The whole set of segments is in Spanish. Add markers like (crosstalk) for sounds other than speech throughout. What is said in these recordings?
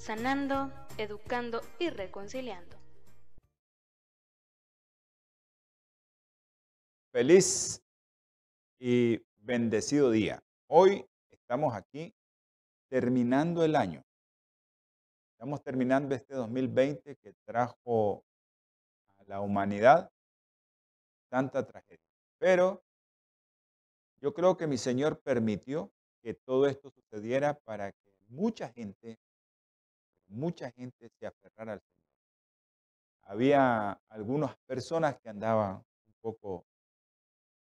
sanando, educando y reconciliando. Feliz y bendecido día. Hoy estamos aquí terminando el año. Estamos terminando este 2020 que trajo a la humanidad tanta tragedia. Pero yo creo que mi Señor permitió que todo esto sucediera para que mucha gente mucha gente se aferrara al Señor. Había algunas personas que andaban un poco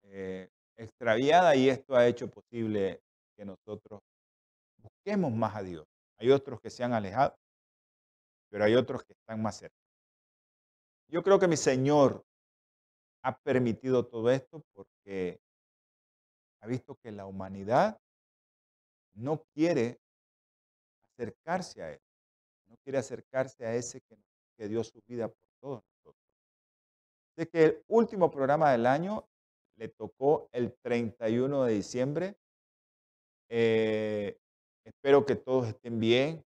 eh, extraviadas y esto ha hecho posible que nosotros busquemos más a Dios. Hay otros que se han alejado, pero hay otros que están más cerca. Yo creo que mi Señor ha permitido todo esto porque ha visto que la humanidad no quiere acercarse a Él quiere acercarse a ese que, dio su vida por todos nosotros. De que el último programa del año le tocó el 31 de diciembre. Eh, espero que todos estén bien.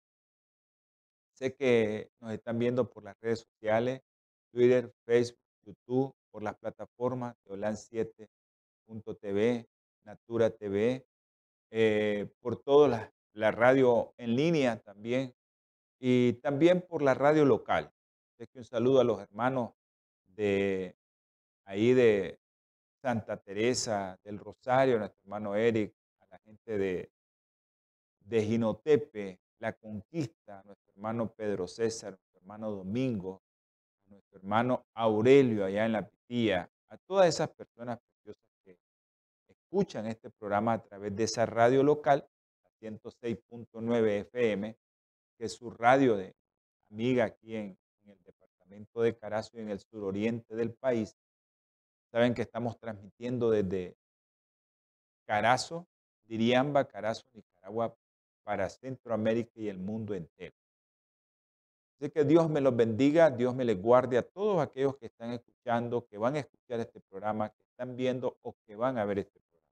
Sé que nos están viendo por las redes sociales, Twitter, Facebook, YouTube, por las plataformas de Olan7.tv, Natura TV, eh, por toda la, la radio en línea también, y también por la radio local. Así que un saludo a los hermanos de ahí de Santa Teresa del Rosario, nuestro hermano Eric, a la gente de, de Ginotepe, La Conquista, nuestro hermano Pedro César, nuestro hermano Domingo, nuestro hermano Aurelio allá en La Pitía, a todas esas personas preciosas que escuchan este programa a través de esa radio local, 106.9 FM, que es su radio de amiga aquí en, el departamento de Carazo y en el suroriente del país. Saben que estamos transmitiendo desde Carazo, Diriamba, Carazo, Nicaragua, para Centroamérica y el mundo entero. Así que Dios me los bendiga, Dios me les guarde a todos aquellos que están escuchando, que van a escuchar este programa, que están viendo o que van a ver este programa.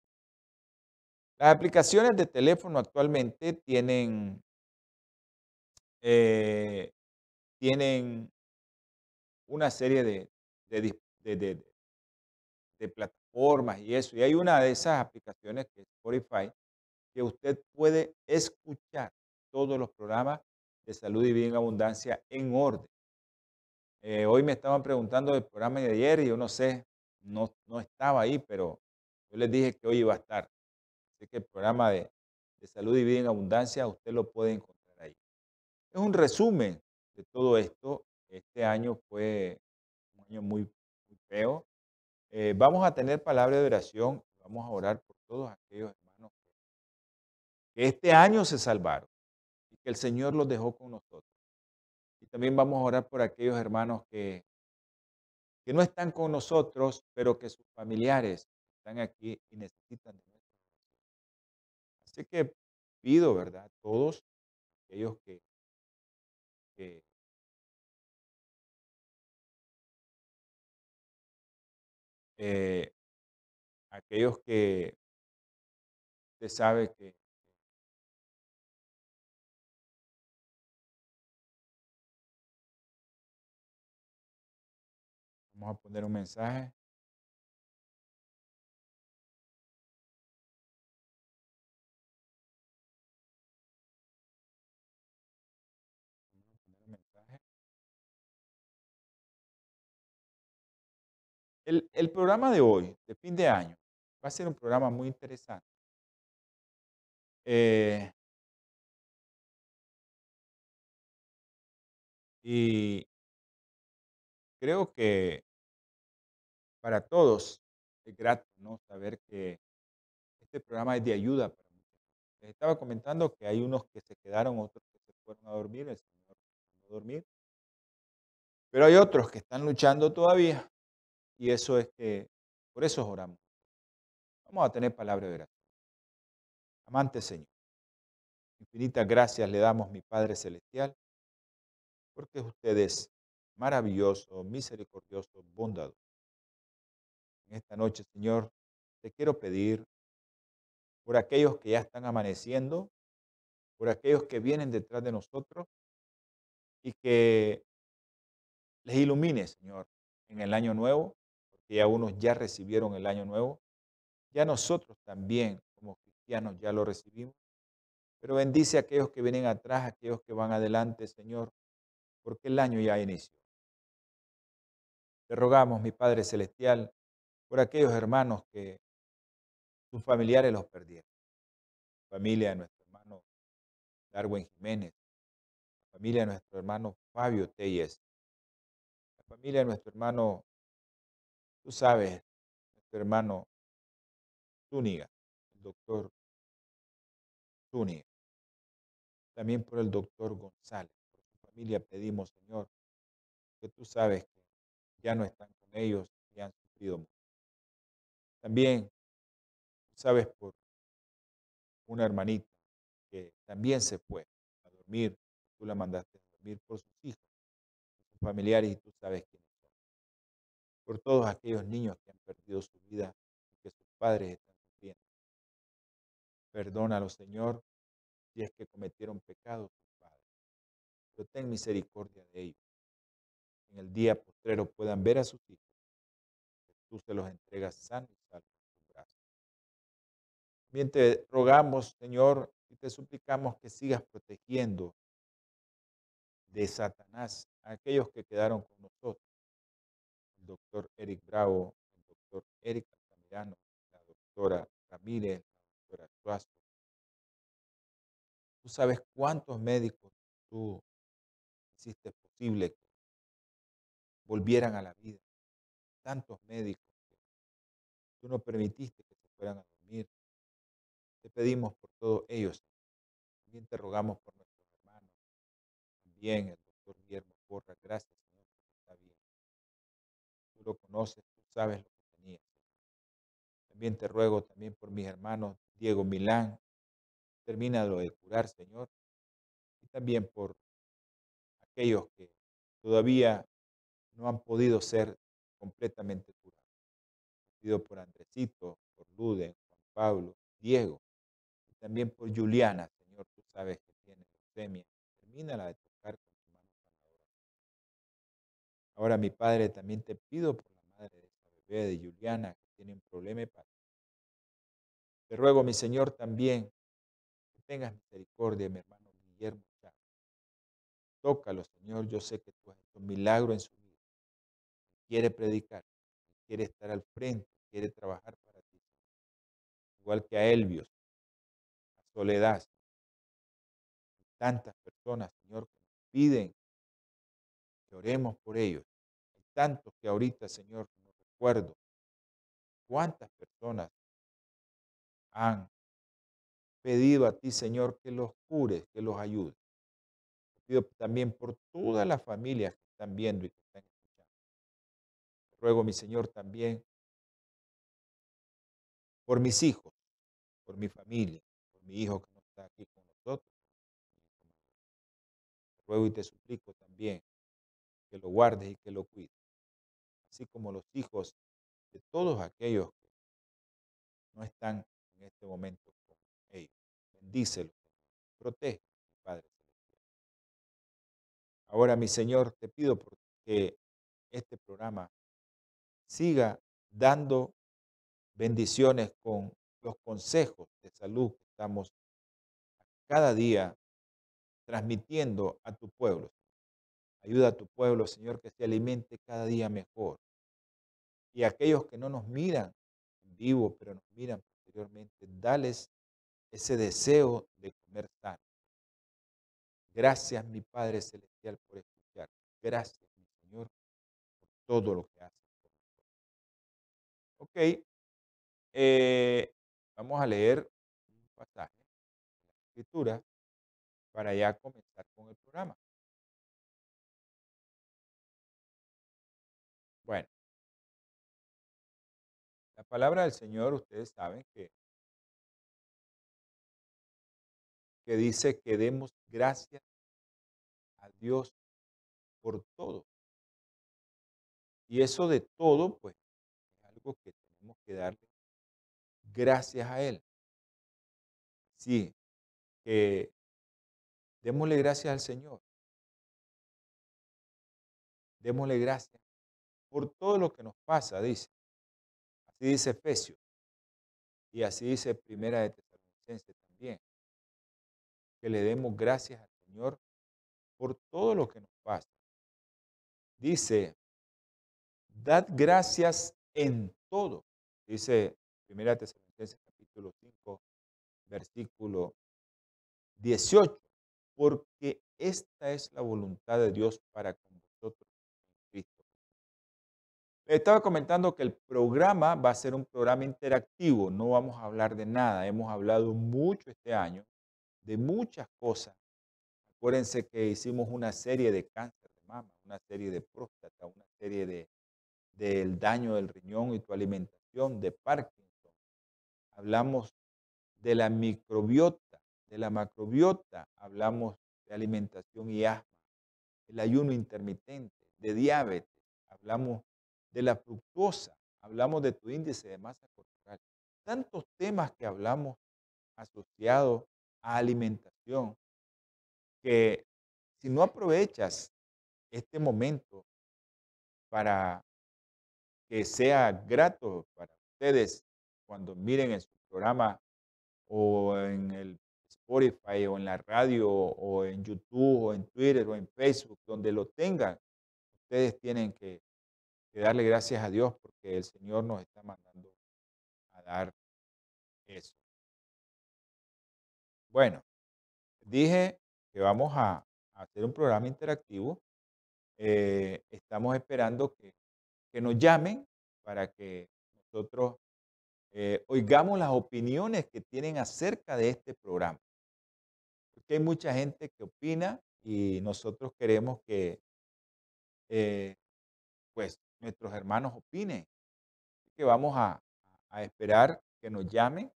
Las aplicaciones de teléfono actualmente tienen eh, tienen una serie de, de, plataformas y eso. Y hay una de esas aplicaciones que es Spotify, que usted puede escuchar todos los programas de salud y bien abundancia en orden. Eh, hoy me estaban preguntando del programa de ayer y yo no sé, no, no estaba ahí, pero yo les dije que hoy iba a estar. Así que el programa de, de salud y vida en abundancia usted lo puede encontrar es un resumen de todo esto. Este año fue un año muy, feo. Eh, vamos a tener palabra de oración. Vamos a orar por todos aquellos hermanos que este año se salvaron y que el Señor los dejó con nosotros. Y también vamos a orar por aquellos hermanos que, que no están con nosotros, pero que sus familiares están aquí y necesitan de oración. Así que pido, ¿verdad? Todos aquellos que eh, aquellos que usted sabe que Vamos a poner un mensaje. El, programa de hoy, de fin de año, va a ser un programa muy interesante. Eh, y creo que para todos es grato ¿no? saber que este programa es de ayuda para muchos. Les estaba comentando que hay unos que se quedaron, otros que se fueron a dormir, el Señor a dormir. Pero hay otros que están luchando todavía y eso es que, por eso oramos. Vamos a tener palabra de oración. Amante Señor, infinitas gracias le damos, mi Padre Celestial, porque usted es maravilloso, misericordioso, bondadoso. En esta noche, Señor, te quiero pedir por aquellos que ya están amaneciendo, por aquellos que vienen detrás de nosotros y que les ilumine, Señor, en el año nuevo, porque ya unos ya recibieron el año nuevo, ya nosotros también como cristianos ya lo recibimos, pero bendice a aquellos que vienen atrás, a aquellos que van adelante, Señor, porque el año ya inició. Te rogamos, mi Padre Celestial, por aquellos hermanos que sus familiares los perdieron. familia de nuestro hermano Darwin Jiménez, la familia de nuestro hermano Fabio Telles, la familia de nuestro hermano, tú sabes, nuestro hermano Zúñiga, el doctor Zúñiga. También por el doctor González, por su familia pedimos, Señor, que tú sabes que ya no están con ellos y han sufrido mucho. También, sabes, por una hermanita que también se fue a dormir, tú la mandaste a dormir por sus hijos, sus familiares y tú sabes son. Por todos aquellos niños que han perdido su vida y que sus padres están sufriendo. Perdónalo, Señor, si es que cometieron pecados sus padres. Pero ten misericordia de ellos. En el día postrero puedan ver a sus hijos tú se los entregas sanos y salvos en tu brazo. También te rogamos, Señor, y te suplicamos que sigas protegiendo de Satanás a aquellos que quedaron con nosotros. Doctor Eric Bravo, el doctor Eric Altamirano, la doctora Ramírez, la doctora Suazo. Tú sabes cuántos médicos tú hiciste posible que volvieran a la vida tantos médicos que tú no permitiste que se fueran a dormir. Te pedimos por todos ellos. También te rogamos por nuestros hermanos. También el doctor Guillermo Porra. Gracias, lo conoces, tú sabes lo que tenía. También te ruego también por mis hermanos Diego Milán. Termina lo de curar, Señor. Y también por aquellos que todavía no han podido ser completamente curado. Pido por Andresito, por Lude, Juan Pablo, Diego, y también por Juliana, Señor, tú sabes que tiene leucemia. Termínala de Ahora, mi Padre, también te pido por la madre de esta bebé, de Juliana, que tiene un problema hepático. Te ruego, mi Señor, también que tengas misericordia mi hermano Guillermo. Tócalo, Señor, yo sé que tú has hecho un milagro en su vida quiere predicar, quiere estar al frente, quiere trabajar para ti. Igual que a Elvios, a Soledad, tantas personas, Señor, que nos piden oremos por ellos. Hay tantos que ahorita, Señor, no recuerdo cuántas personas han pedido a ti, Señor, que los cures, que los ayudes. pido también por todas las familias que están viendo y que están Ruego, mi Señor, también por mis hijos, por mi familia, por mi hijo que no está aquí con nosotros. Ruego y te suplico también que lo guardes y que lo cuides, así como los hijos de todos aquellos que no están en este momento con ellos. Bendícelos, protege, Padre Celestial. Ahora, mi Señor, te pido que este programa siga dando bendiciones con los consejos de salud que estamos cada día transmitiendo a tu pueblo. Ayuda a tu pueblo, Señor, que se alimente cada día mejor. Y aquellos que no nos miran en vivo, pero nos miran posteriormente, dales ese deseo de comer sano. Gracias, mi Padre Celestial, por escuchar. Gracias, mi Señor, por todo lo que haces. Ok, eh, vamos a leer un pasaje de la Escritura para ya comenzar con el programa. Palabra del Señor, ustedes saben que, que dice que demos gracias a Dios por todo. Y eso de todo, pues, es algo que tenemos que darle gracias a Él. Sí, que démosle gracias al Señor. Démosle gracias por todo lo que nos pasa, dice. Así dice Efesios. Y así dice Primera de Tesalonicenses también. Que le demos gracias al Señor por todo lo que nos pasa. Dice, dad gracias en todo. Dice Primera de Tesalonicenses capítulo 5, versículo 18. Porque esta es la voluntad de Dios para estaba comentando que el programa va a ser un programa interactivo, no vamos a hablar de nada. Hemos hablado mucho este año de muchas cosas. Acuérdense que hicimos una serie de cáncer de mama, una serie de próstata, una serie de del daño del riñón y tu alimentación, de Parkinson. Hablamos de la microbiota, de la macrobiota, hablamos de alimentación y asma, el ayuno intermitente, de diabetes, hablamos de la fructosa, hablamos de tu índice de masa corporal. Tantos temas que hablamos asociados a alimentación que si no aprovechas este momento para que sea grato para ustedes cuando miren en su programa o en el Spotify o en la radio o en YouTube o en Twitter o en Facebook, donde lo tengan, ustedes tienen que, darle gracias a Dios porque el Señor nos está mandando a dar eso. Bueno, dije que vamos a, hacer un programa interactivo. Eh, estamos esperando que que nos llamen para que nosotros eh, oigamos las opiniones que tienen acerca de este programa. Porque hay mucha gente que opina y nosotros queremos que eh, pues nuestros hermanos opinen. Así que vamos a, esperar que nos llamen.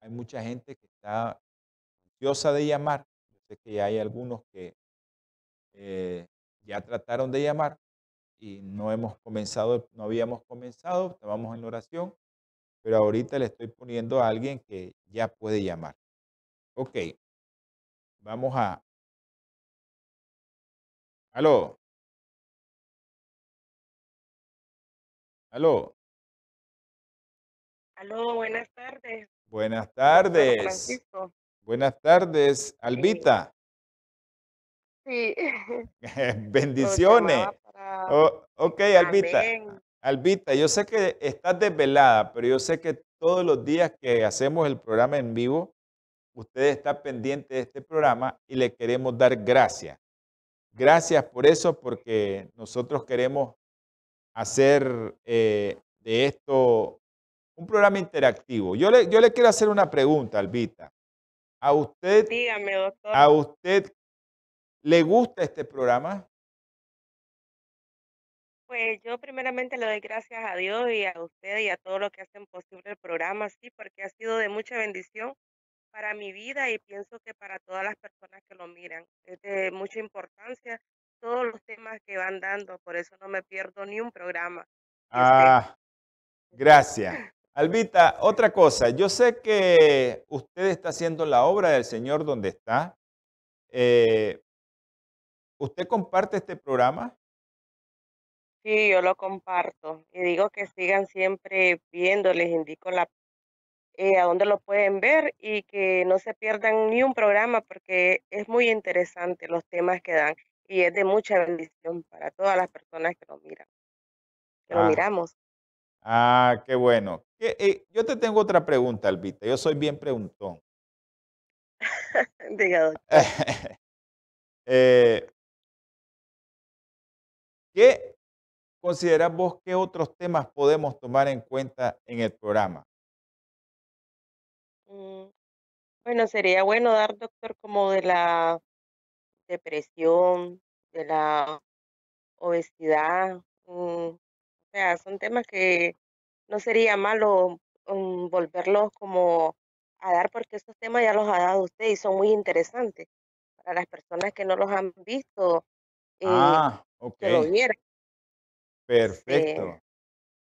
Hay mucha gente que está ansiosa de llamar. Yo sé que hay algunos que eh, ya trataron de llamar, y no hemos comenzado, no habíamos comenzado, estábamos en oración, pero ahorita le estoy poniendo a alguien que ya puede llamar. Ok, vamos a... Aló. Aló. Aló, buenas tardes. Buenas tardes. Buenas tardes, Albita. Sí. (laughs) (laughs) Bendiciones. Oh, ok, Albita. Albita, yo sé que estás desvelada, pero yo sé que todos los días que hacemos el programa en vivo, usted está pendiente de este programa y le queremos dar gracias. Gracias por eso, porque nosotros queremos hacer eh, de esto un programa interactivo. Yo le, yo le quiero hacer una pregunta, Albita. ¿A usted, Dígame, doctor. ¿A usted le gusta este programa? Pues yo primeramente le doy gracias a Dios y a usted y a todos los que hacen posible el programa, sí, porque ha sido de mucha bendición para mi vida y pienso que para todas las personas que lo miran. Es de mucha importancia todos los temas que van dando, por eso no me pierdo ni un programa. Ah, gracias. Albita, otra cosa, yo sé que usted está haciendo la obra del Señor donde está. Eh, ¿Usted comparte este programa? Sí, yo lo comparto y digo que sigan siempre viendo, les indico la, eh, a dónde lo pueden ver y que no se pierdan ni un programa porque es muy interesante los temas que dan y es de mucha bendición para todas las personas que lo miran, que lo Ah, miramos. ah, qué bueno. Que, eh, yo te tengo otra pregunta, Albita. Yo soy bien preguntón. (laughs) Diga, doctor. (laughs) Eh, ¿Qué consideras vos qué otros temas podemos tomar en cuenta en el programa? Mm, Bueno, sería bueno dar, doctor, como de la depresión, de la obesidad, mm, o sea, son temas que no sería malo mm, volverlos como a dar porque estos temas ya los ha dado usted y son muy interesantes para las personas que no los han visto, eh, Ah, ok. que lo vieran. Sí, Perfecto,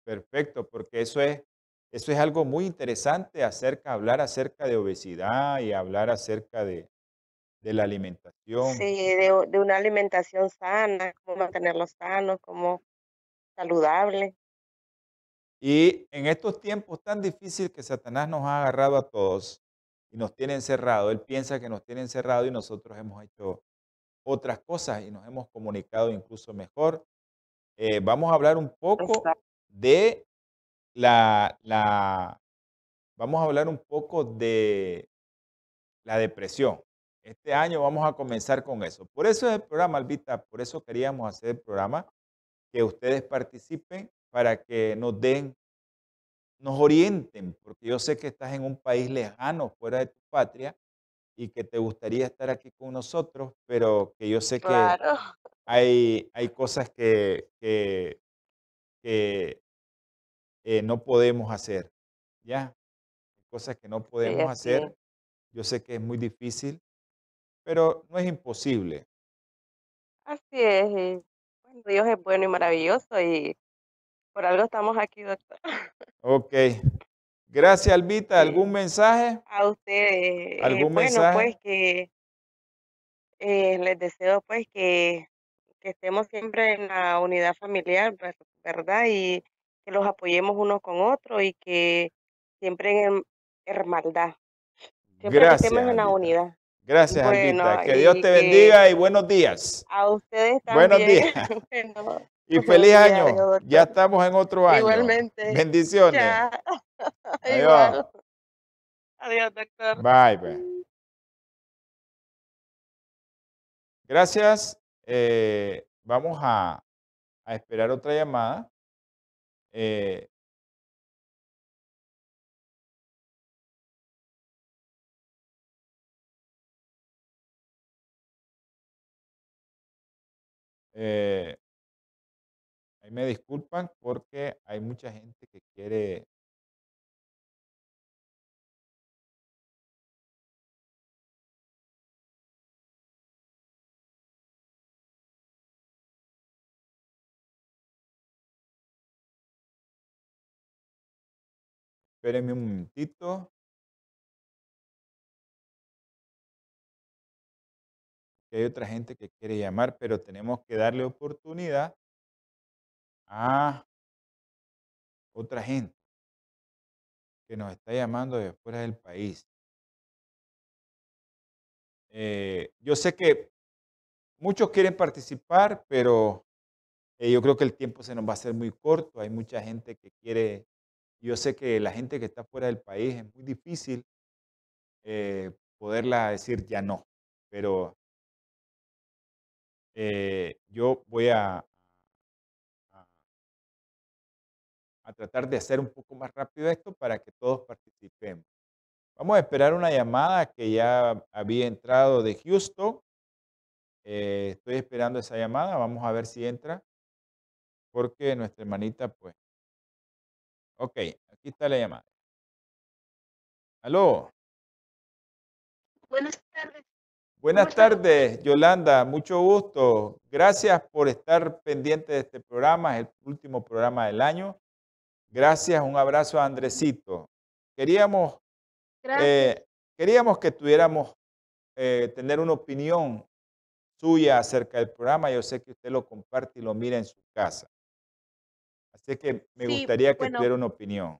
perfecto, porque eso es, eso es algo muy interesante acerca, hablar acerca de obesidad y hablar acerca de, de la alimentación. sí, de, de una alimentación sana, cómo mantenerlos sanos, cómo saludable. Y en estos tiempos tan difíciles que Satanás nos ha agarrado a todos y nos tiene encerrado, él piensa que nos tiene encerrado y nosotros hemos hecho otras cosas y nos hemos comunicado incluso mejor. Eh, vamos a hablar un poco Exacto. de la, la, vamos a hablar un poco de la depresión. Este año vamos a comenzar con eso. Por eso es el programa, Albita, por eso queríamos hacer el programa, que ustedes participen para que nos den nos orienten, porque yo sé que estás en un país lejano, fuera de tu patria, y que te gustaría estar aquí con nosotros, pero que yo sé que Claro, hay, hay cosas que, que, que, eh, no podemos hacer, ¿ya? Cosas que no sí, podemos es. hacer. Yo sé que es muy difícil, pero no es imposible. Así es. y, bueno, Dios es bueno y maravilloso y por algo estamos aquí, doctor. Ok. (laughs) Gracias, Albita. ¿Algún mensaje? A ustedes, eh, ¿Algún bueno, pues mensaje? que eh, les deseo pues que, que estemos siempre en la unidad familiar, ver- ¿verdad? Y que los apoyemos uno con otro y que siempre en hermandad, siempre que estemos Gracias, en la Albita. unidad. Gracias, Albita. Bueno, Que Dios te que bendiga y buenos días. a ustedes Buenos también. días (laughs) Bueno, y feliz año. Ya estamos en otro año. Igualmente, Bendiciones. ya, (laughs) Adiós. igual. Adiós, doctor. Bye, bye. Gracias. Eh, vamos a, a esperar otra llamada. Eh, eh, ahí me disculpan porque hay mucha gente que quiere Espérenme un momentito. Que hay otra gente que quiere llamar, pero tenemos que darle oportunidad a otra gente que nos está llamando de fuera del país. Eh, yo sé que muchos quieren participar, pero eh, yo creo que el tiempo se nos va a hacer muy corto. Hay mucha gente que quiere, yo sé que la gente que está fuera del país es muy difícil eh, poderla decir ya no, pero eh, yo voy a, a- tratar de hacer un poco más rápido esto para que todos participemos. Vamos a esperar una llamada que ya había entrado de Houston. Eh, estoy esperando esa llamada. Vamos a ver si entra. Porque nuestra hermanita, pues. Ok, aquí está la llamada. Aló. Buenas tardes. Buenas tardes, Yolanda. Mucho gusto. Gracias por estar pendiente de este programa. Es el último programa del año. Gracias. Un abrazo a Andresito. Queríamos, eh, queríamos que tuviéramos, eh, tener una opinión suya acerca del programa. Yo sé que usted lo comparte y lo mira en su casa. Así que me Sí, gustaría que bueno, tuviera una opinión.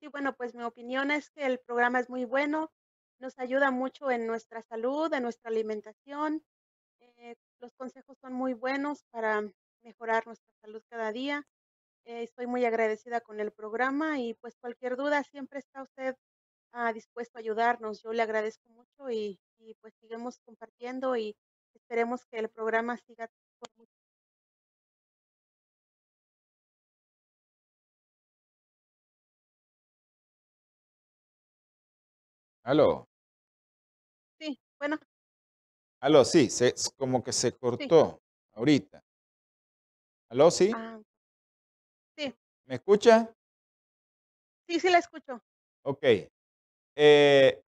sí, bueno, pues mi opinión es que el programa es muy bueno, nos ayuda mucho en nuestra salud, en nuestra alimentación. eh, los consejos son muy buenos para mejorar nuestra salud cada día. Eh, estoy muy agradecida con el programa y pues cualquier duda siempre está usted ah, dispuesto a ayudarnos. Yo le agradezco mucho y, pues sigamos compartiendo y esperemos que el programa siga por mucho Aló. Bueno. Aló, sí, se, como que se cortó ahorita. Aló, sí. Ah, sí. ¿Me escucha? Sí, sí la escucho. Ok. Eh,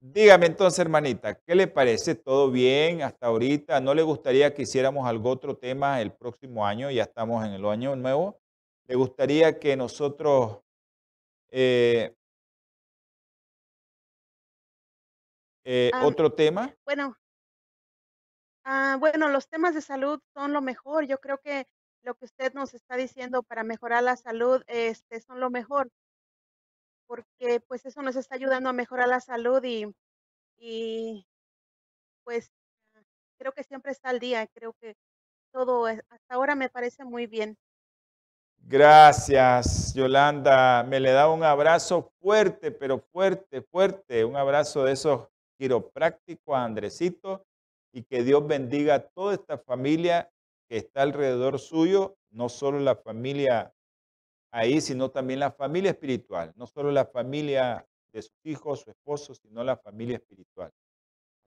dígame entonces, hermanita, ¿qué le parece? ¿Todo bien hasta ahorita? ¿No le gustaría que hiciéramos algún otro tema el próximo año? Ya estamos en el año nuevo. ¿Le gustaría que nosotros eh, eh, Ah, otro tema? Bueno, ah, bueno, los temas de salud son lo mejor. Yo creo que lo que usted nos está diciendo para mejorar la salud, este, son lo mejor. Porque, pues, eso nos está ayudando a mejorar la salud y y pues, creo que siempre está al día. Creo que todo, hasta ahora me parece muy bien. Gracias, Yolanda. Me le da un abrazo fuerte, pero fuerte, fuerte. Un abrazo de esos quiroprácticos a Andresito y que Dios bendiga a toda esta familia que está alrededor suyo, no solo la familia ahí, sino también la familia espiritual, no solo la familia de sus hijos, su esposo, sino la familia espiritual.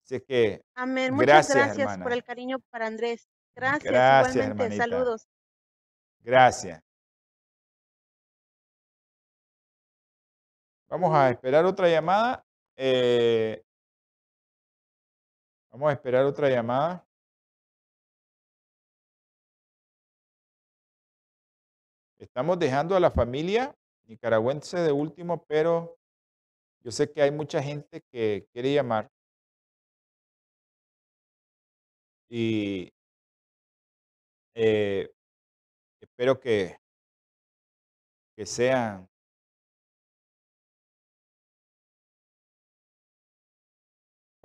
Así que, Amén. Muchas gracias, gracias por el cariño para Andrés. Gracias, Gracias, igualmente. hermanita. Saludos. Gracias. Vamos a esperar otra llamada. Eh, vamos a esperar otra llamada. Estamos dejando a la familia nicaragüense de último, pero yo sé que hay mucha gente que quiere llamar. Y eh, espero que, que sean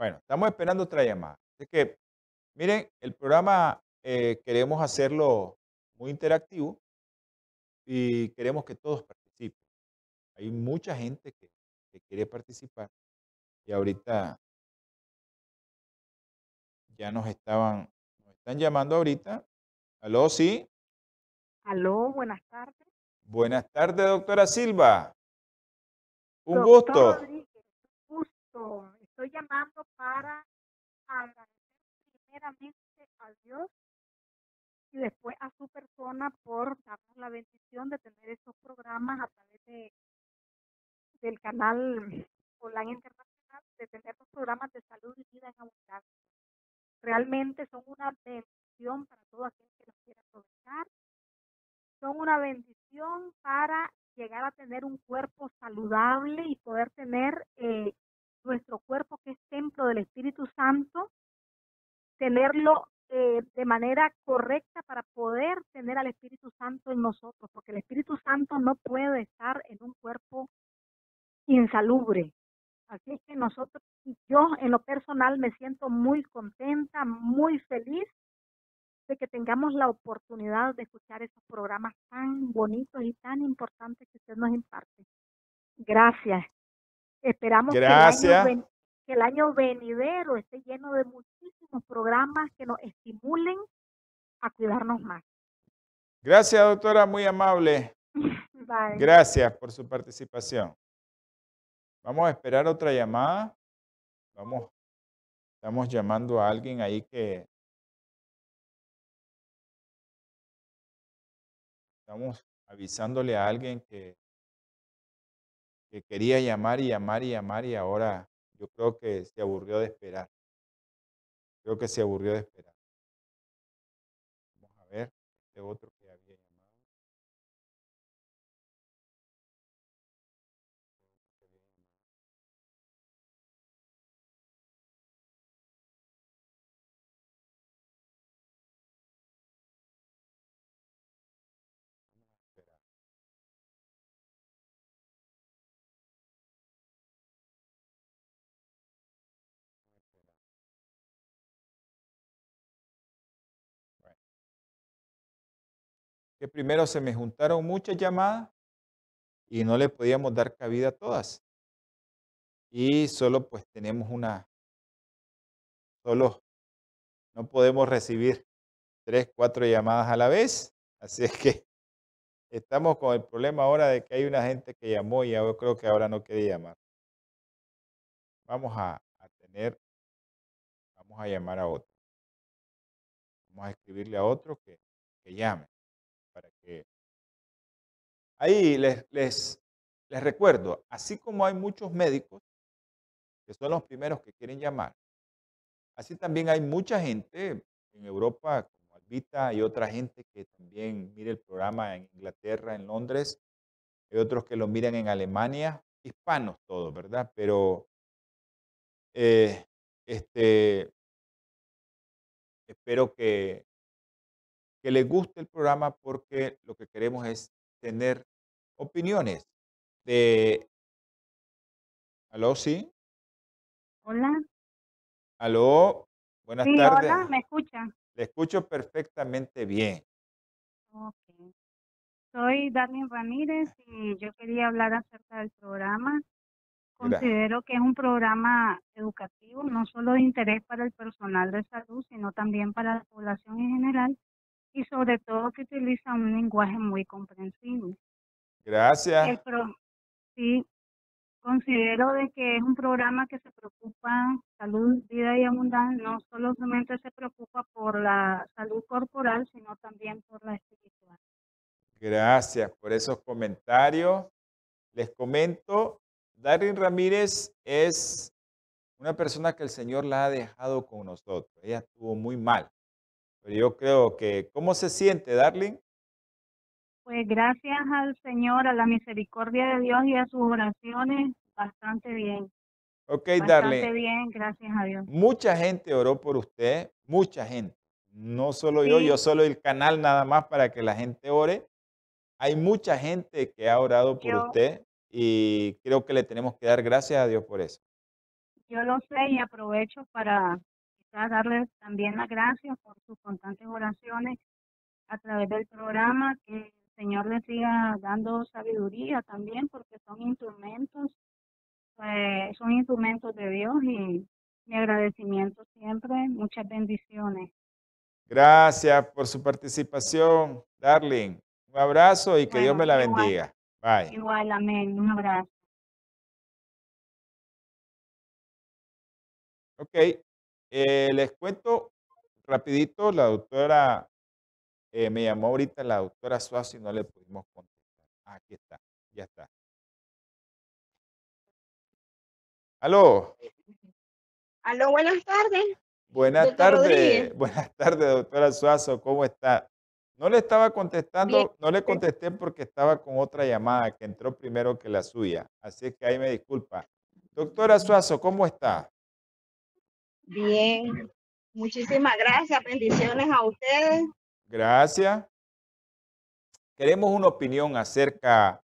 Bueno, estamos esperando otra llamada. Así que, miren, el programa eh, queremos hacerlo muy interactivo y queremos que todos participen. Hay mucha gente que, que quiere participar y ahorita ya nos estaban, nos están llamando ahorita. Aló, sí. Aló, buenas tardes. Buenas tardes, doctora Silva. Un Doctor gusto. Rodríguez, un gusto. Estoy llamando para agradecer primeramente a Dios y después a su persona por darnos la bendición de tener estos programas a través de del canal online internacional, de tener los programas de salud y vida en abundancia. Realmente son una bendición para todo aquel que los quiera aprovechar. Son una bendición para llegar a tener un cuerpo saludable y poder tener eh, nuestro cuerpo que es templo del Espíritu Santo, tenerlo eh, de manera correcta para poder tener al Espíritu Santo en nosotros, porque el Espíritu Santo no puede estar en un cuerpo insalubre. Así es que nosotros, yo en lo personal me siento muy contenta, muy feliz de que tengamos la oportunidad de escuchar esos programas tan bonitos y tan importantes que usted nos imparte. Gracias. Esperamos que el, año que el año venidero esté lleno de muchísimos programas que nos estimulen a cuidarnos más. Gracias, doctora, muy amable. (laughs) Bye. Gracias por su participación. Vamos a esperar otra llamada. Vamos, estamos llamando a alguien ahí que estamos avisándole a alguien que, que quería llamar y llamar y llamar y ahora yo creo que se aburrió de esperar. Creo que se aburrió de esperar. Vamos a ver este otro Primero se me juntaron muchas llamadas y no le podíamos dar cabida a todas. Y solo pues tenemos una, solo no podemos recibir tres, cuatro llamadas a la vez. Así es que estamos con el problema ahora de que hay una gente que llamó y yo creo que ahora no quiere llamar. vamos a, a tener, vamos a llamar a otro. Vamos a escribirle a otro que, que llame ahí les, les, les recuerdo, así como hay muchos médicos que son los primeros que quieren llamar, así también hay mucha gente en Europa, como Albita, y otra gente que también mire el programa en Inglaterra, en Londres, hay otros que lo miran en Alemania, hispanos todos, ¿verdad? Pero eh, este, espero que, que les guste el programa porque lo que queremos es tener opiniones de... ¿Aló, sí? Hola. ¿Aló? Buenas Sí, tardes. hola, ¿me escuchan? Le escucho perfectamente bien. Ok. Soy Darlene Ramírez y yo quería hablar acerca del programa. Mira. Considero que es un programa educativo, no solo de interés para el personal de salud, sino también para la población en general y sobre todo que utiliza un lenguaje muy comprensible. Gracias. pro- sí, considero de que es un programa que se preocupa salud, vida y abundancia, no solamente se preocupa por la salud corporal, sino también por la espiritual. Gracias por esos comentarios. Les comento, Darin Ramírez es una persona que el Señor la ha dejado con nosotros. Ella estuvo muy mal. Pero yo creo que, ¿cómo se siente, Darling? Pues gracias al Señor, a la misericordia de Dios y a sus oraciones, bastante bien, Ok, bastante bien, gracias a Dios. Mucha gente oró por usted, mucha gente. No solo yo, Sí. yo solo el canal nada más para que la gente ore. Hay mucha gente que ha orado por Yo- usted y creo que le tenemos que dar gracias a Dios por eso. Yo lo sé y aprovecho para quizás darles también las gracias por sus constantes oraciones a través del programa, que Señor les siga dando sabiduría también, porque son instrumentos, eh, son instrumentos de Dios y mi agradecimiento siempre, muchas bendiciones. Gracias por su participación, Darling. Un abrazo y que Dios me la igual. bendiga. Bye. Igual, amén, un abrazo. Ok, eh, les cuento rapidito, la doctora eh, me llamó ahorita la doctora Suazo y no le pudimos contestar. Ah, aquí está, ya está. Aló, Aló, buenas tardes. buenas tardes, (laughs) buenas tardes, doctora Suazo, ¿cómo está? No le estaba contestando, Bien, no le contesté porque estaba con otra llamada que entró primero que la suya, así que ahí me disculpa. Doctora Suazo, ¿cómo está? Bien, muchísimas gracias. Bendiciones a ustedes. Gracias. Queremos una opinión acerca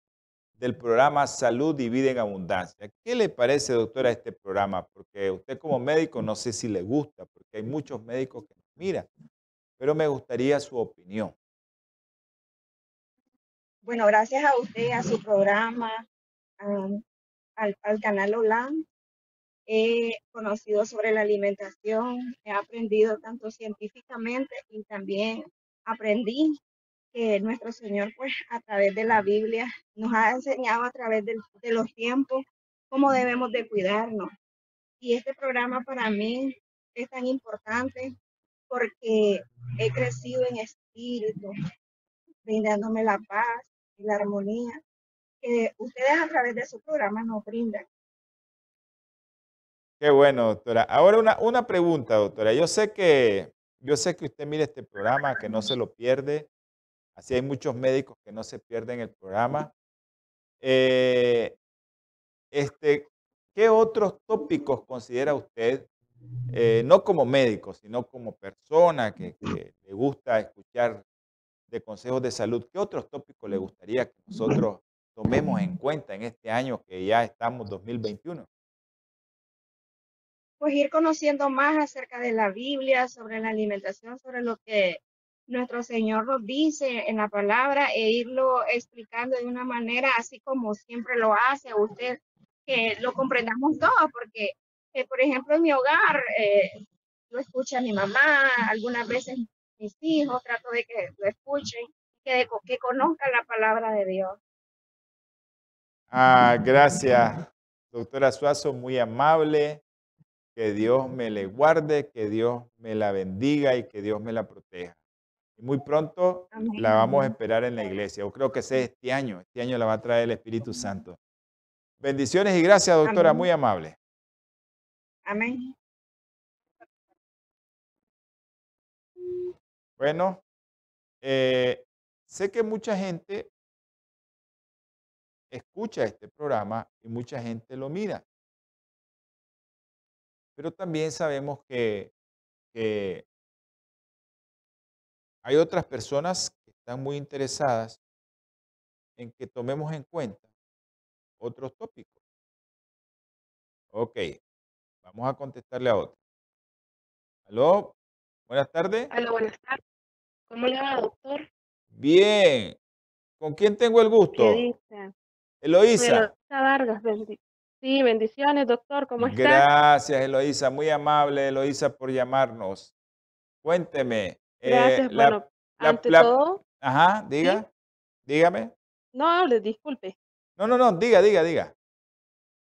del programa Salud y en Abundancia. ¿Qué le parece, doctora, este programa? Porque usted como médico no sé si le gusta, porque hay muchos médicos que nos miran, pero me gustaría su opinión. Bueno, gracias a usted, a su programa, am, al, al canal OLAN. He conocido sobre la alimentación, he aprendido tanto científicamente y también aprendí que nuestro Señor, pues a través de la Biblia, nos ha enseñado a través de los tiempos cómo debemos de cuidarnos. Y este programa para mí es tan importante porque he crecido en espíritu, brindándome la paz y la armonía que ustedes a través de su programa nos brindan. Qué bueno, doctora. Ahora una, una pregunta, doctora. Yo sé que yo sé que usted mira este programa, que no se lo pierde. Así hay muchos médicos que no se pierden el programa. Eh, este, ¿Qué otros tópicos considera usted, eh, no como médico, sino como persona que, que le gusta escuchar de consejos de salud, qué otros tópicos le gustaría que nosotros tomemos en cuenta en este año que ya estamos 2021? Pues ir conociendo más acerca de la Biblia, sobre la alimentación, sobre lo que nuestro Señor nos dice en la palabra e irlo explicando de una manera así como siempre lo hace usted, que lo comprendamos todo, porque, eh, por ejemplo, en mi hogar, eh, lo escucha mi mamá, algunas veces mis hijos, trato de que lo escuchen, que, que conozcan la palabra de Dios. Ah, gracias, Doctora Suazo, muy amable. Que Dios me le guarde, que Dios me la bendiga y que Dios me la proteja. Y muy pronto Amén. la vamos a esperar en la iglesia. Yo creo que sea este año. Este año la va a traer el Espíritu Santo. Bendiciones y gracias, doctora. Amén. Muy amable. Amén. Bueno, eh, sé que mucha gente escucha este programa y mucha gente lo mira. Pero también sabemos que, que hay otras personas que están muy interesadas en que tomemos en cuenta otros tópicos. Ok, vamos a contestarle a otro. Aló, buenas tardes. Hola, buenas tardes. ¿Cómo le va, doctor? Bien, ¿con quién tengo el ¿Qué gusto? Eloísa. Eloísa Vargas, bendi- sí, bendiciones, doctor, ¿cómo está? Gracias, Eloísa, muy amable, Eloísa, por llamarnos. Cuénteme. eh, Gracias, bueno, la- ante la- todo, Ajá, diga, dígame. no hable, disculpe. No, no, no, diga, diga, diga.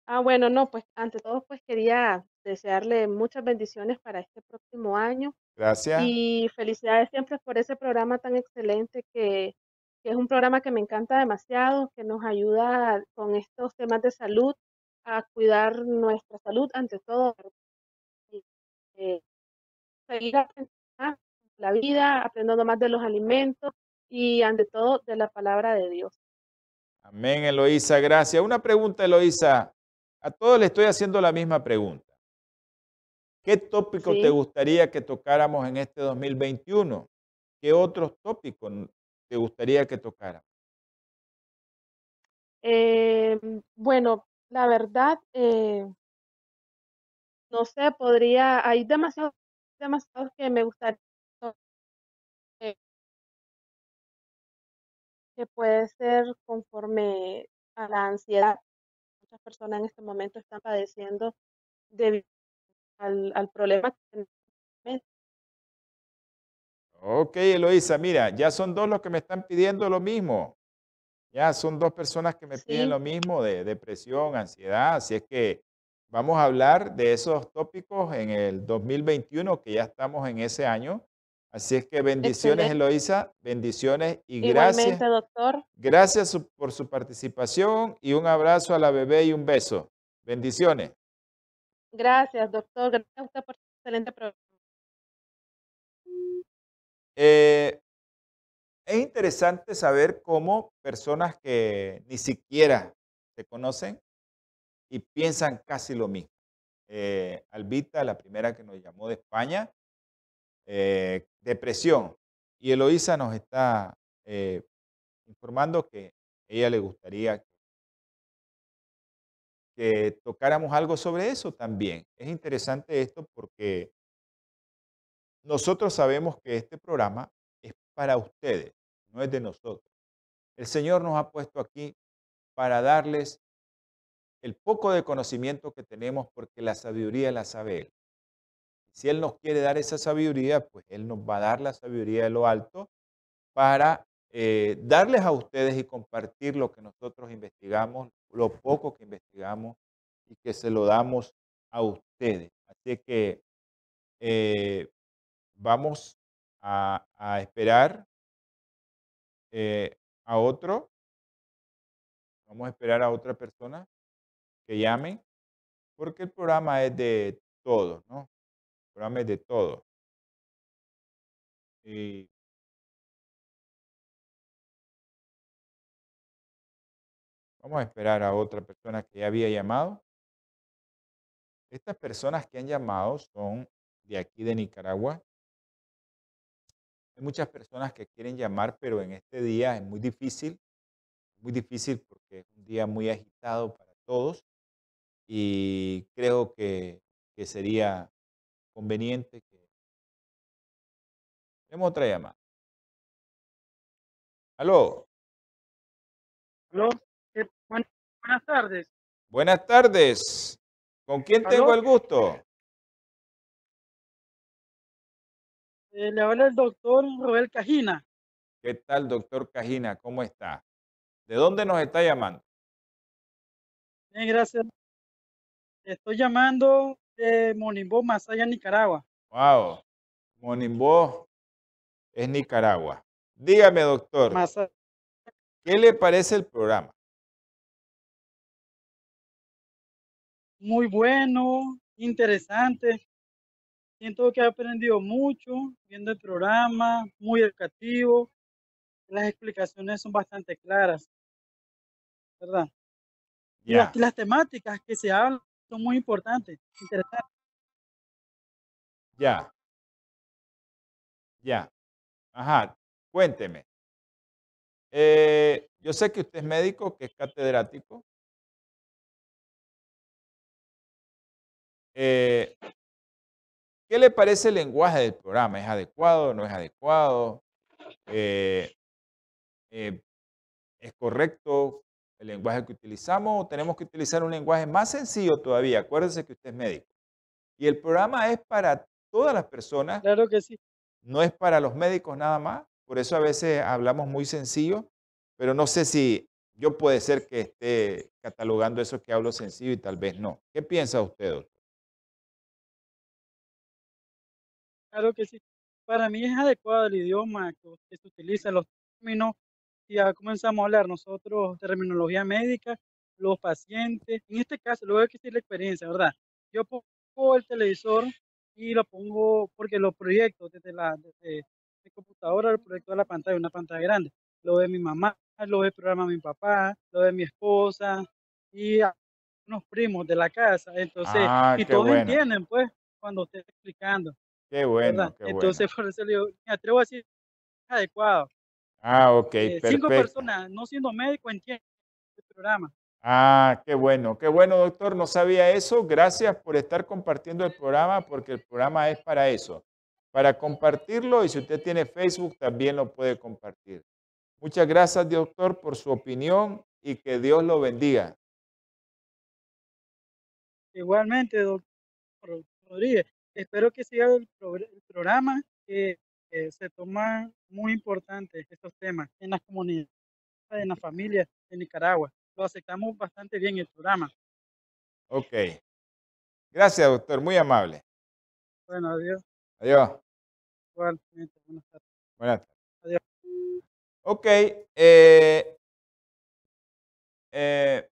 Ah, bueno, no, pues ante todo, pues quería desearle muchas bendiciones para este próximo año Gracias. y felicidades siempre por ese programa tan excelente que, que es un programa que me encanta demasiado, que nos ayuda con estos temas de salud, a cuidar nuestra salud ante todo. y, eh, seguir aprendiendo la vida, aprendiendo más de los alimentos y ante todo de la palabra de Dios. Amén, Eloísa, gracias. Una pregunta, Eloísa. A todos le estoy haciendo la misma pregunta. ¿Qué tópico te gustaría que tocáramos en este 2021? ¿Qué otros tópicos te gustaría que tocáramos? Eh, bueno, la verdad, eh, no sé, podría, hay demasiados, demasiados que me gustaría que puede ser conforme a la ansiedad. Muchas personas en este momento están padeciendo debido al, al problema que tenemos. Ok, Eloísa, mira, ya son dos los que me están pidiendo lo mismo. Ya son dos personas que me piden lo mismo de depresión, ansiedad. Así es que vamos a hablar de esos tópicos en el 2021, que ya estamos en ese año. Así es que bendiciones, Excelente. Eloísa, bendiciones y gracias. Igualmente, doctor, Gracias por su participación y un abrazo a la bebé y un beso. Bendiciones. gracias, doctor, gracias a usted por su excelente programa. Eh, es interesante saber cómo personas que ni siquiera se conocen y piensan casi lo mismo. Eh, Albita, la primera que nos llamó de España, eh, depresión. Y Eloísa nos está eh, informando que ella le gustaría que tocáramos algo sobre eso también. Es interesante esto porque nosotros sabemos que este programa para ustedes, no es de nosotros. El Señor nos ha puesto aquí para darles el poco de conocimiento que tenemos porque la sabiduría la sabe Él. Si Él nos quiere dar esa sabiduría, pues Él nos va a dar la sabiduría de lo alto para eh, darles a ustedes y compartir lo que nosotros investigamos, lo poco que investigamos y que se lo damos a ustedes. Así que eh, vamos a, a esperar eh, a otro, vamos a esperar a otra persona que llame, porque el programa es de todos, ¿no? El programa es de todos. Y vamos a esperar a otra persona que ya había llamado. Estas personas que han llamado son de aquí de Nicaragua. Hay muchas personas que quieren llamar, pero en este día es muy difícil, muy difícil porque es un día muy agitado para todos y creo que, que sería conveniente que... Tenemos otra llamada. Aló, Aló, eh, buen- buenas tardes. buenas tardes. ¿Con quién tengo ¿Aló? el gusto? Eh, le habla el doctor Roel Cajina. ¿Qué tal, doctor Cajina? ¿Cómo está? ¿De dónde nos está llamando? Bien, gracias. Estoy llamando de Monimbó, Masaya, Nicaragua. Wow. Monimbó es Nicaragua. Dígame, doctor, Masaya. ¿qué le parece el programa? Muy bueno, interesante. Siento que he aprendido mucho viendo el programa, muy educativo. Las explicaciones son bastante claras, ¿verdad? Y las, las temáticas que se hablan son muy importantes, interesantes. ya, ya. Ajá, cuénteme. Eh, yo sé que usted es médico, que es catedrático. Eh, ¿Qué le parece el lenguaje del programa? ¿Es adecuado? ¿No es adecuado? Eh, eh, ¿Es correcto el lenguaje que utilizamos o tenemos que utilizar un lenguaje más sencillo todavía? Acuérdese que usted es médico. Y el programa es para todas las personas, Claro que sí. no es para los médicos nada más. Por eso a veces hablamos muy sencillo, pero no sé si yo puede ser que esté catalogando eso que hablo sencillo y tal vez no. ¿Qué piensa usted, doctor? Claro que sí. Para mí es adecuado el idioma que, que se utiliza, los términos. Si ya comenzamos a hablar nosotros terminología médica, los pacientes, en este caso, luego hay que decir la experiencia, ¿verdad? Yo pongo el televisor y lo pongo porque lo proyecto desde la desde mi computadora, lo proyecto a la pantalla, una pantalla grande. Lo ve mi mamá, lo ve el programa mi papá, lo ve mi esposa y a- unos primos de la casa. Entonces, Ah, y todos bueno. entienden, pues, cuando usted está explicando. Qué bueno. Entonces, (laughs) por eso le digo, me atrevo a decir adecuado. Ah, ok, Eh, cinco personas, no siendo médico, entienden el programa. Ah, qué bueno, qué bueno, doctor. No sabía eso. Gracias por estar compartiendo el programa, porque el programa es para eso, para compartirlo y si usted tiene Facebook también lo puede compartir. Muchas gracias, doctor, por su opinión y que Dios lo bendiga. Igualmente, doctor Rodríguez, espero que siga el, progr- el programa que eh, se toma muy importante estos temas en las comunidades, en las familias de Nicaragua. Lo aceptamos bastante bien el programa. Ok. Gracias, doctor. Muy amable. Bueno, adiós. Adiós. Igualmente, buenas tardes. Buenas tardes. Adiós. Ok. eh, eh,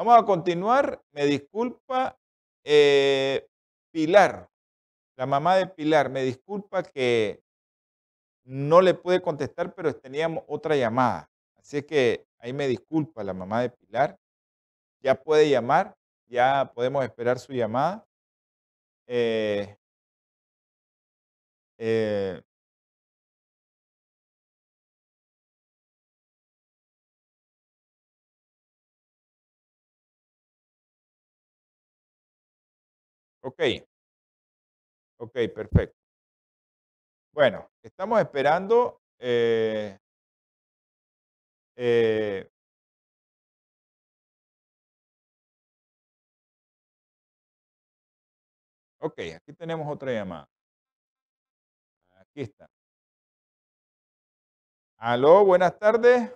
Vamos a continuar. Me disculpa eh, Pilar, la mamá de Pilar. Me disculpa que no le pude contestar, pero teníamos otra llamada. Así que ahí me disculpa la mamá de Pilar. Ya puede llamar, ya podemos esperar su llamada. Eh, eh, ok. Ok, perfecto. Bueno, estamos esperando. eh, eh, ok, aquí tenemos otra llamada. Aquí está. Aló, buenas tardes.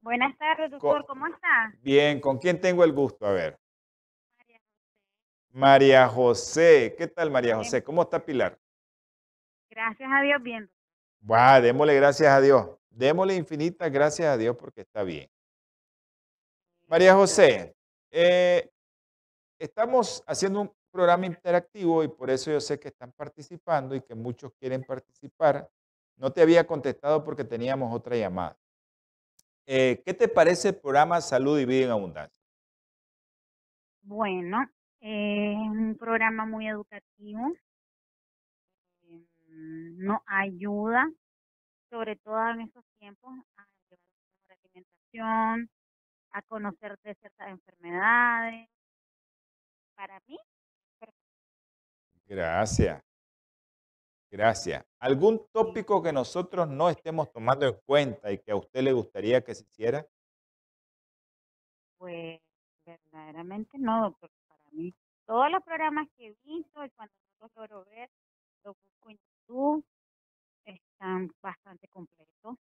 Buenas tardes, doctor. ¿Cómo está? Bien, ¿con quién tengo el gusto? A ver. María José. ¿Qué tal, María. José? ¿Cómo está Pilar? Gracias a Dios, bien. Buah, démosle gracias a Dios. Démosle infinitas gracias a Dios porque está bien. María José, eh, estamos haciendo un programa interactivo y por eso yo sé que están participando y que muchos quieren participar. No te había contestado porque teníamos otra llamada. Eh, ¿Qué te parece el programa Salud y Vida en Abundancia? Bueno, eh, es un programa muy educativo. eh, nos ayuda, sobre todo en estos tiempos, a llevar mejor alimentación, a conocer de ciertas enfermedades. Para mí, Gracias. Gracias. ¿Algún tópico que nosotros no estemos tomando en cuenta y que a usted le gustaría que se hiciera? Pues verdaderamente no, doctor. Todos los programas que he visto y cuando los logro ver, los busco en YouTube, están bastante completos.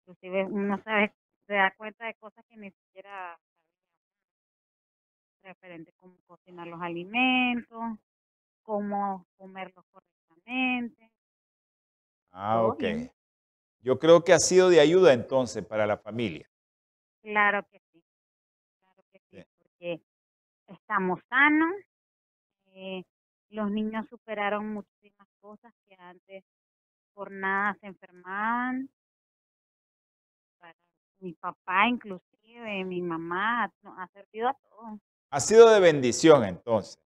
Inclusive uno sabe, se da cuenta de cosas que ni siquiera sabía. Referente a cómo cocinar los alimentos, cómo comerlos correctamente. Ah, ok. bien. Yo creo que ha sido de ayuda entonces para la familia. Claro que sí, claro que sí, Sí. porque estamos sanos, eh, los niños superaron muchísimas cosas que antes por nada se enfermaban. Para mi papá inclusive, mi mamá, nos ha servido a todos. Ha sido de bendición entonces.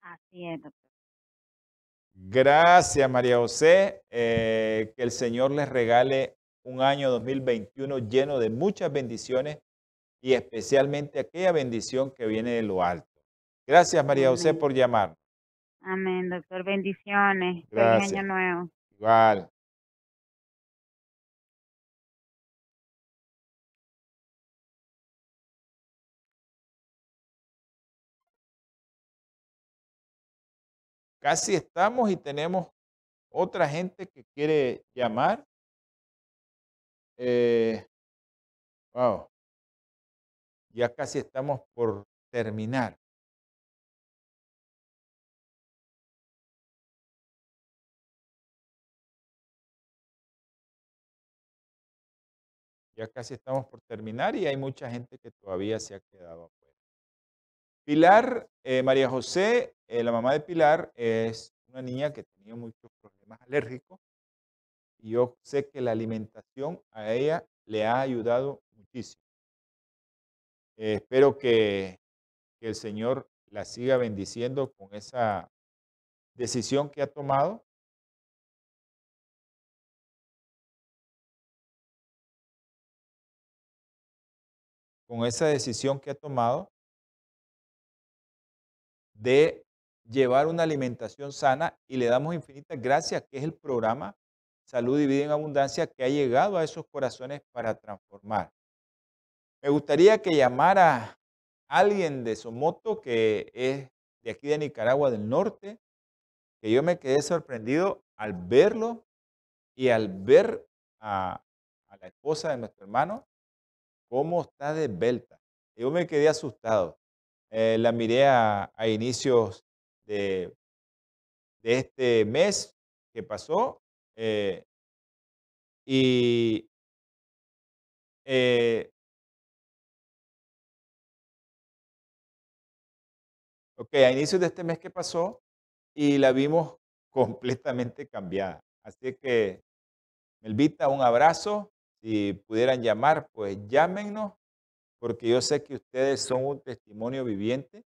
Así es, doctor. Gracias, María José. Eh, que el Señor les regale un año 2021 lleno de muchas bendiciones y especialmente aquella bendición que viene de lo alto. Gracias, María José, por llamar. Amén, doctor. Bendiciones. Feliz año nuevo. Igual. Casi estamos y tenemos otra gente que quiere llamar. Eh, wow. Ya casi estamos por terminar. Ya casi estamos por terminar y hay mucha gente que todavía se ha quedado afuera. Pilar, eh, María José, eh, la mamá de Pilar, es una niña que tenía muchos problemas alérgicos y yo sé que la alimentación a ella le ha ayudado muchísimo. Eh, espero que, que el Señor la siga bendiciendo con esa decisión que ha tomado. Con esa decisión que ha tomado de llevar una alimentación sana y le damos infinitas gracias, que es el programa Salud y Vida en Abundancia que ha llegado a esos corazones para transformar. Me gustaría que llamara alguien de Somoto, que es de aquí de Nicaragua del Norte, que yo me quedé sorprendido al verlo y al ver a, a la esposa de nuestro hermano, cómo está desvelta. Yo me quedé asustado. Eh, la miré a, a inicios de, de este mes que pasó eh, y eh, ok, a inicios de este mes que pasó y la vimos (laughs) completamente cambiada. Así que, Melvita, un abrazo. Si pudieran llamar, pues llámenos, porque yo sé que ustedes son un testimonio viviente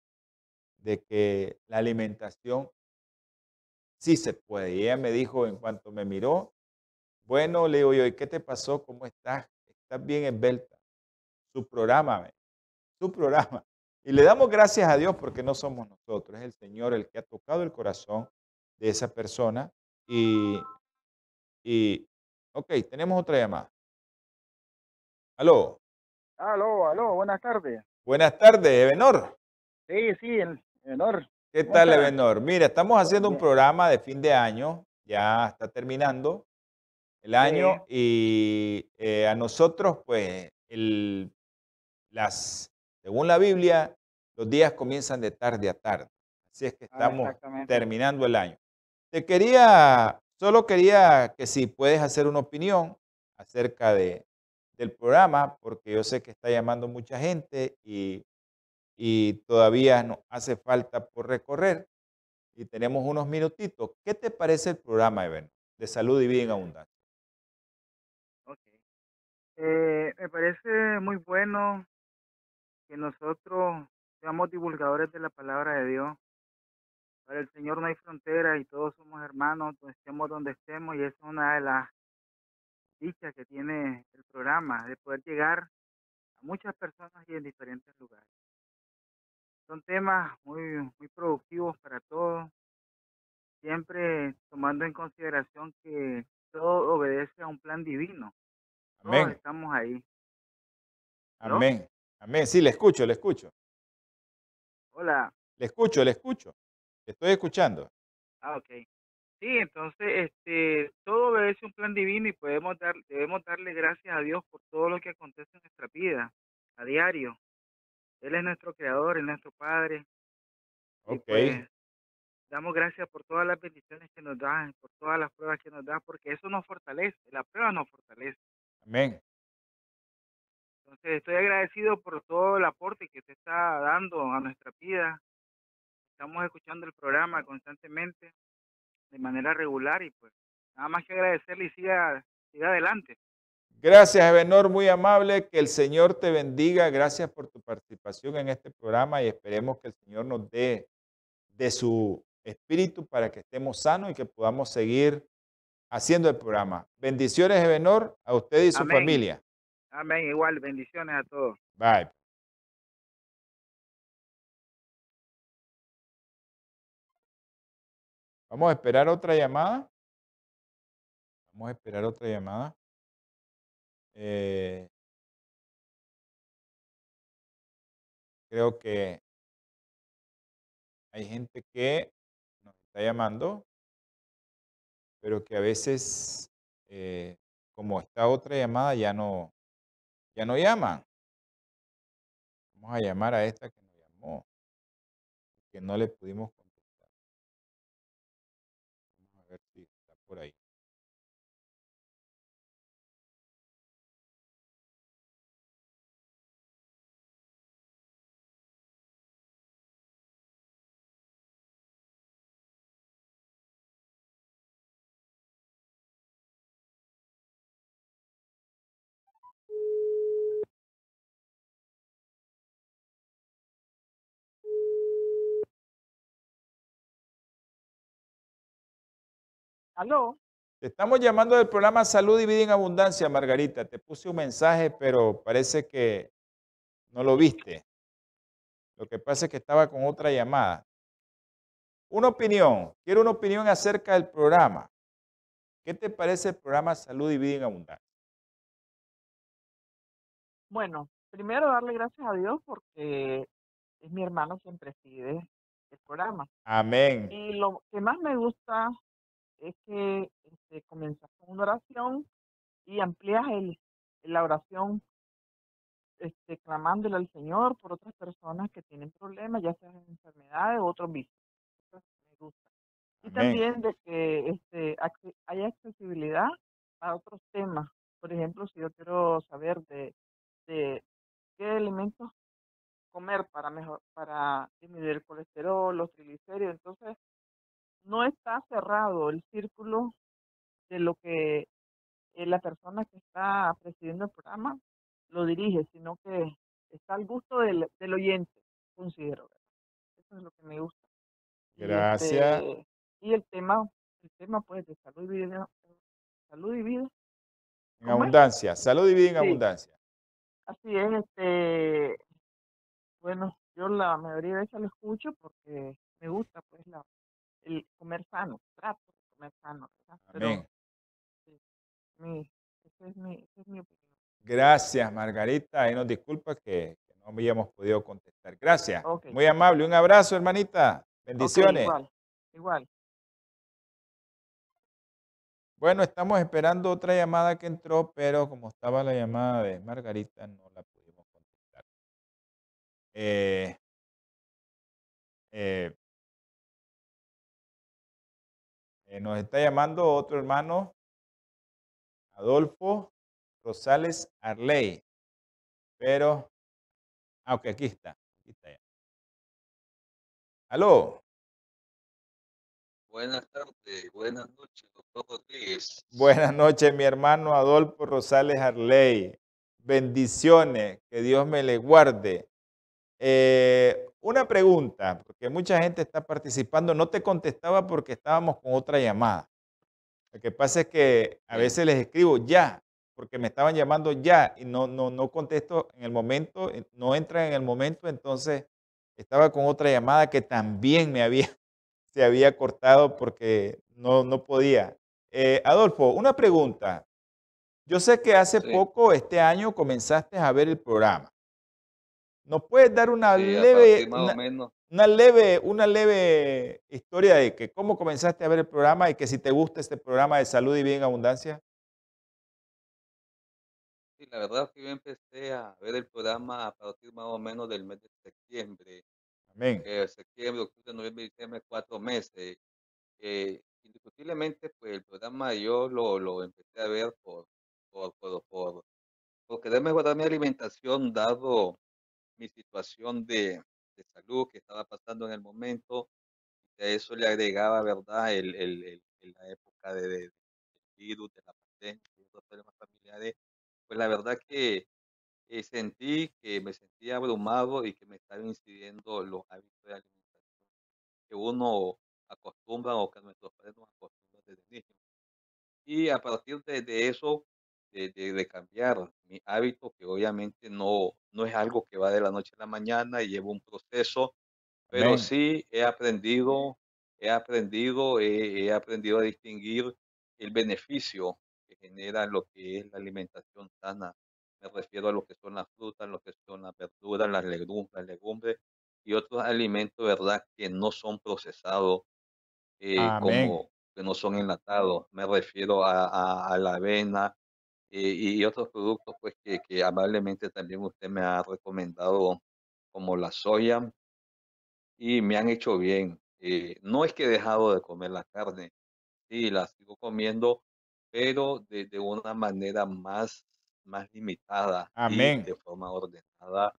de que la alimentación sí se puede. Y ella me dijo en cuanto me miró, bueno, le digo yo, ¿y qué te pasó? ¿Cómo estás? ¿Estás bien esbelta? Su programa, su programa. Y le damos gracias a Dios porque no somos nosotros, es el Señor el que ha tocado el corazón de esa persona. Y, y ok, tenemos otra llamada. Aló, Aló, aló, buenas tardes. buenas tardes, Ebenor. Sí, sí, el menor. ¿Qué ¿Cómo tal? Ebenor? Mira, estamos haciendo un programa de fin de año, ya está terminando el año y eh, a nosotros, pues, el, las, según la Biblia, los días comienzan de tarde a tarde. Así es que Ah, estamos terminando el año. Te quería, solo quería que si puedes hacer una opinión acerca de, del programa, porque yo sé que está llamando mucha gente y, y todavía nos hace falta por recorrer y tenemos unos minutitos. ¿Qué te parece el programa, Eben, de salud y vida en abundancia? Ok. Eh, me parece muy bueno que nosotros seamos divulgadores de la palabra de Dios. Para el Señor no hay frontera y todos somos hermanos, pues, estemos donde estemos y esa es una de las dichas que tiene el programa, de poder llegar a muchas personas y en diferentes lugares. Son temas muy, muy productivos para todos siempre tomando en consideración que todo obedece a un plan divino. Todos Amén. estamos ahí. Amén. Amén. Sí, le escucho, le escucho. Hola. Le escucho, le escucho. Le estoy escuchando. Ah, ok. Sí, entonces, este, todo obedece un plan divino y podemos dar, debemos darle gracias a Dios por todo lo que acontece en nuestra vida, a diario. Él es nuestro creador, es nuestro Padre. Ok. pues, damos gracias por todas las bendiciones que nos da, por todas las pruebas que nos da, porque eso nos fortalece, la prueba nos fortalece. Amén. Entonces, estoy agradecido por todo el aporte que te está dando a nuestra vida. Estamos escuchando el programa constantemente, de manera regular, y pues nada más que agradecerle y siga, siga adelante. Gracias, Ebenor, muy amable. Que el Señor te bendiga. Gracias por tu participación en este programa y esperemos que el Señor nos dé de su espíritu para que estemos sanos y que podamos seguir haciendo el programa. Bendiciones, Ebenor, a usted y su Amén. familia. Amén, igual, bendiciones a todos. Bye. Vamos a esperar otra llamada. Vamos a esperar otra llamada. Eh, creo que hay gente que nos está llamando, pero que a veces, eh, como está otra llamada, ya no, ya no llaman. Vamos a llamar a esta que nos llamó, que no le pudimos Aló, Te estamos llamando del programa Salud y Vida en Abundancia, Margarita. Te puse un mensaje, pero parece que no lo viste. Lo que pasa es que estaba con otra llamada. Una opinión. Quiero una opinión acerca del programa. ¿Qué te parece el programa Salud y Vida en Abundancia? bueno, primero darle gracias a Dios porque es mi hermano quien preside el programa. Amén. Y lo que más me gusta es que este, comienzas con una oración y amplías el, la oración este, clamándole al Señor por otras personas que tienen problemas, ya sean enfermedades o otros vicios. Me gusta. Y Amén. también de que este, haya accesibilidad a otros temas. Por ejemplo, si yo quiero saber de, de qué alimentos comer para mejor, para disminuir el colesterol, los triglicéridos, entonces no está cerrado el círculo de lo que eh, la persona que está presidiendo el programa lo dirige, sino que está al gusto del, del oyente, considero. ¿verdad? Eso es lo que me gusta. Y, Gracias. este, y el tema, el tema pues de salud y vida, salud y vida, En abundancia. Salud y vida en Sí. abundancia. Así es, este, bueno, yo la mayoría de veces lo escucho porque me gusta pues la, el comer sano, trato de comer sano, ¿verdad? Pero Amén. sí, mi, esa es mi, esa es mi opinión. Gracias, Margarita. Ahí nos disculpa que, que no habíamos podido contestar. Gracias. Muy amable. Un abrazo, hermanita. Bendiciones. igual, igual. Bueno, estamos esperando otra llamada que entró, pero como estaba la llamada de Margarita, no la pudimos contestar. Eh, eh, eh, nos está llamando otro hermano, Adolfo Rosales Arley, pero, ah, ok, aquí está, aquí está ya. Aló, Buenas tardes, buenas noches, doctor Rodríguez. buenas noches, mi hermano Adolfo Rosales Arley. Bendiciones, que Dios me le guarde. Eh, una pregunta, porque mucha gente está participando. No te contestaba porque estábamos con otra llamada. Lo que pasa es que a veces les escribo ya, porque me estaban llamando ya y no, no, no contesto en el momento, eh, no entra en el momento, entonces estaba con otra llamada que también me había (laughs) se había cortado porque no, no podía. Eh, Adolfo, una pregunta. Yo sé que hace Sí. poco, este año, comenzaste a ver el programa. ¿Nos puedes dar una Sí, leve, una, menos. una leve, una leve historia de que cómo comenzaste a ver el programa y que si te gusta este programa de salud y bien en abundancia? Sí, la verdad es que yo empecé a ver el programa a partir más o menos del mes de septiembre. Amén. eh, septiembre, octubre, noviembre, diciembre, cuatro meses. Eh, indiscutiblemente, pues el programa yo lo, lo empecé a ver por, por, por, por, por querer mejorar mi alimentación, dado mi situación de, de salud que estaba pasando en el momento. Y a eso le agregaba, ¿verdad?, el, el, el- el- la época de, de- del virus, de la pandemia, otros problemas familiares. Pues la verdad que eh, sentí que me sentía abrumado y que me estaban incidiendo los hábitos de alimentación que uno acostumbra o que nuestros padres nos acostumbran desde niños. Y a partir de, de eso, de, de- de cambiar mi hábito, que obviamente no, no es algo que va de la noche a la mañana y lleva un proceso, pero Amén. sí he aprendido, he aprendido, he, he aprendido a distinguir el beneficio que genera lo que es la alimentación sana. Me refiero a lo que son las frutas, lo que son las verduras, las legumbres, las legumbres y otros alimentos, ¿verdad?, que no son procesados eh, como que no son enlatados. Me refiero a, a- a la avena y, y otros productos pues que, que amablemente también usted me ha recomendado, como la soya, y me han hecho bien. Eh, no es que he dejado de comer la carne, sí, la sigo comiendo, pero de, de una manera más, más limitada y Amén. de forma ordenada,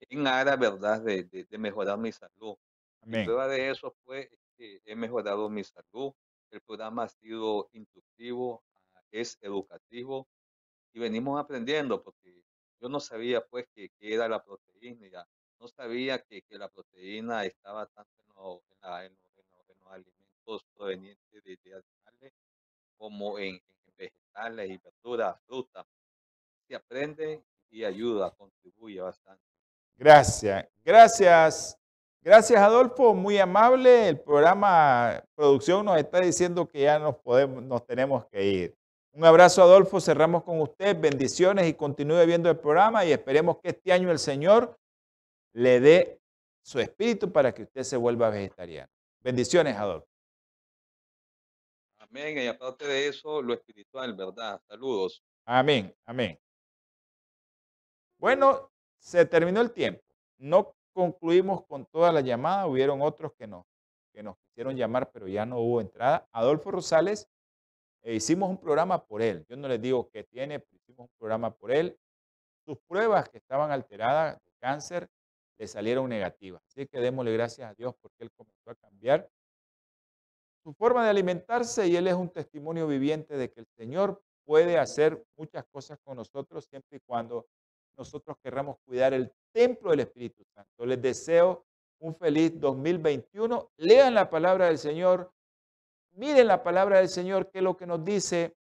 en aras, ¿verdad?, de, de, de mejorar mi salud. Y Amén. prueba de eso fue que he mejorado mi salud. El programa ha sido instructivo, es educativo y venimos aprendiendo porque yo no sabía pues que, era la proteína, no sabía que, la proteína estaba tanto en, los alimentos provenientes de, de animales como en vegetales y verduras, frutas. Se aprende y ayuda, contribuye bastante. Gracias, gracias, gracias Adolfo, muy amable. El programa producción nos está diciendo que ya nos podemos, nos tenemos que ir. Un abrazo Adolfo, cerramos con usted, bendiciones y continúe viendo el programa y esperemos que este año el Señor le dé su espíritu para que usted se vuelva vegetariano. Bendiciones Adolfo. Amén. Y aparte de eso, lo espiritual, ¿verdad? Saludos. Amén, amén. Bueno, se terminó el tiempo. No concluimos con toda la llamada. Hubieron otros que nos, que nos quisieron llamar, pero ya no hubo entrada. Adolfo Rosales, eh, hicimos un programa por él. Yo no les digo qué tiene, pero hicimos un programa por él. Sus pruebas que estaban alteradas de cáncer le salieron negativas. Así que démosle gracias a Dios porque él comenzó a cambiar su forma de alimentarse y él es un testimonio viviente de que el Señor puede hacer muchas cosas con nosotros siempre y cuando nosotros querramos cuidar el templo del Espíritu Santo. Les deseo un feliz 2021. Lean la palabra del Señor, miren la palabra del Señor, que es lo que nos dice.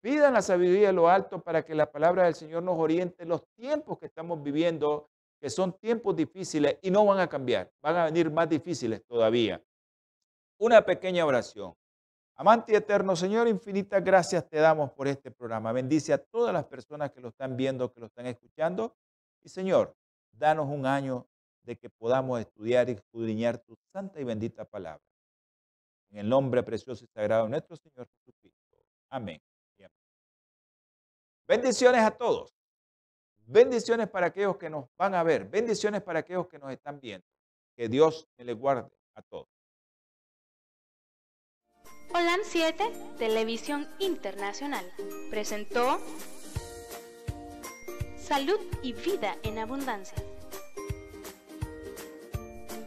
Pidan la sabiduría de lo alto para que la palabra del Señor nos oriente en los tiempos que estamos viviendo, que son tiempos difíciles y no van a cambiar, van a venir más difíciles todavía una pequeña oración. Amante eterno Señor, infinitas gracias te damos por este programa. Bendice a todas las personas que lo están viendo, que lo están escuchando. Y Señor, danos un año de que podamos estudiar y escudriñar tu santa y bendita palabra. En el nombre precioso y sagrado de nuestro Señor Jesucristo. Amén. Bendiciones a todos. Bendiciones para aquellos que nos van a ver. Bendiciones para aquellos que nos están viendo. Que Dios me les guarde a todos. Holan 7, Televisión Internacional, presentó Salud y Vida en Abundancia.